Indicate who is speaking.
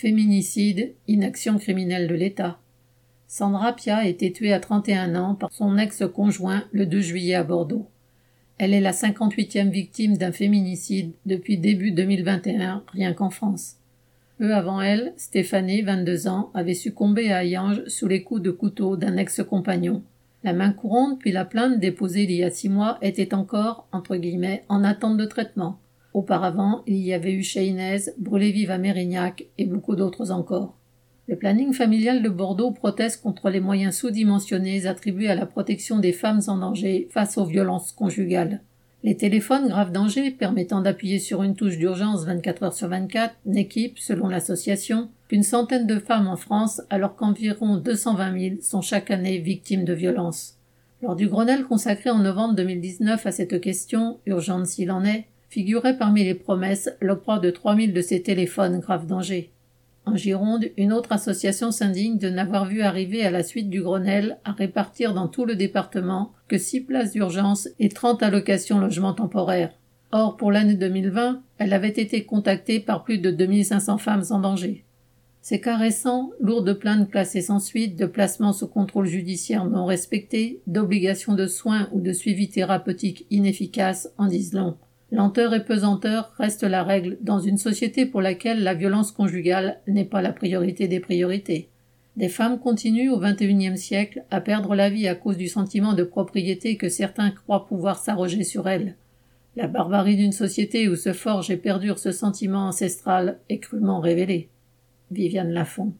Speaker 1: Féminicide, inaction criminelle de l'État. Sandra Pia a été tuée à 31 ans par son ex-conjoint le 2 juillet à Bordeaux. Elle est la 58e victime d'un féminicide depuis début 2021, rien qu'en France. Peu avant elle, Stéphanie, 22 ans, avait succombé à Ayange sous les coups de couteau d'un ex-compagnon. La main courante puis la plainte déposée il y a six mois était encore, entre guillemets, en attente de traitement. Auparavant, il y avait eu Inès, brûlé vive à Mérignac et beaucoup d'autres encore. Le planning familial de Bordeaux proteste contre les moyens sous-dimensionnés attribués à la protection des femmes en danger face aux violences conjugales. Les téléphones grave danger permettant d'appuyer sur une touche d'urgence 24 heures sur 24 n'équipent, selon l'association, qu'une centaine de femmes en France alors qu'environ 220 000 sont chaque année victimes de violences. Lors du Grenelle consacré en novembre 2019 à cette question, urgente s'il en est, figurait parmi les promesses l'octroi de 3000 de ces téléphones grave danger. En Gironde, une autre association s'indigne de n'avoir vu arriver à la suite du Grenelle à répartir dans tout le département que six places d'urgence et 30 allocations logements temporaires. Or, pour l'année 2020, elle avait été contactée par plus de 2500 femmes en danger. Ces cas récents, lourds de plaintes classées sans suite, de placements sous contrôle judiciaire non respectés, d'obligations de soins ou de suivi thérapeutique inefficaces en disent long. Lenteur et pesanteur restent la règle dans une société pour laquelle la violence conjugale n'est pas la priorité des priorités. Des femmes continuent au XXIe siècle à perdre la vie à cause du sentiment de propriété que certains croient pouvoir s'arroger sur elles. La barbarie d'une société où se forge et perdure ce sentiment ancestral est crûment révélée. Viviane Lafont.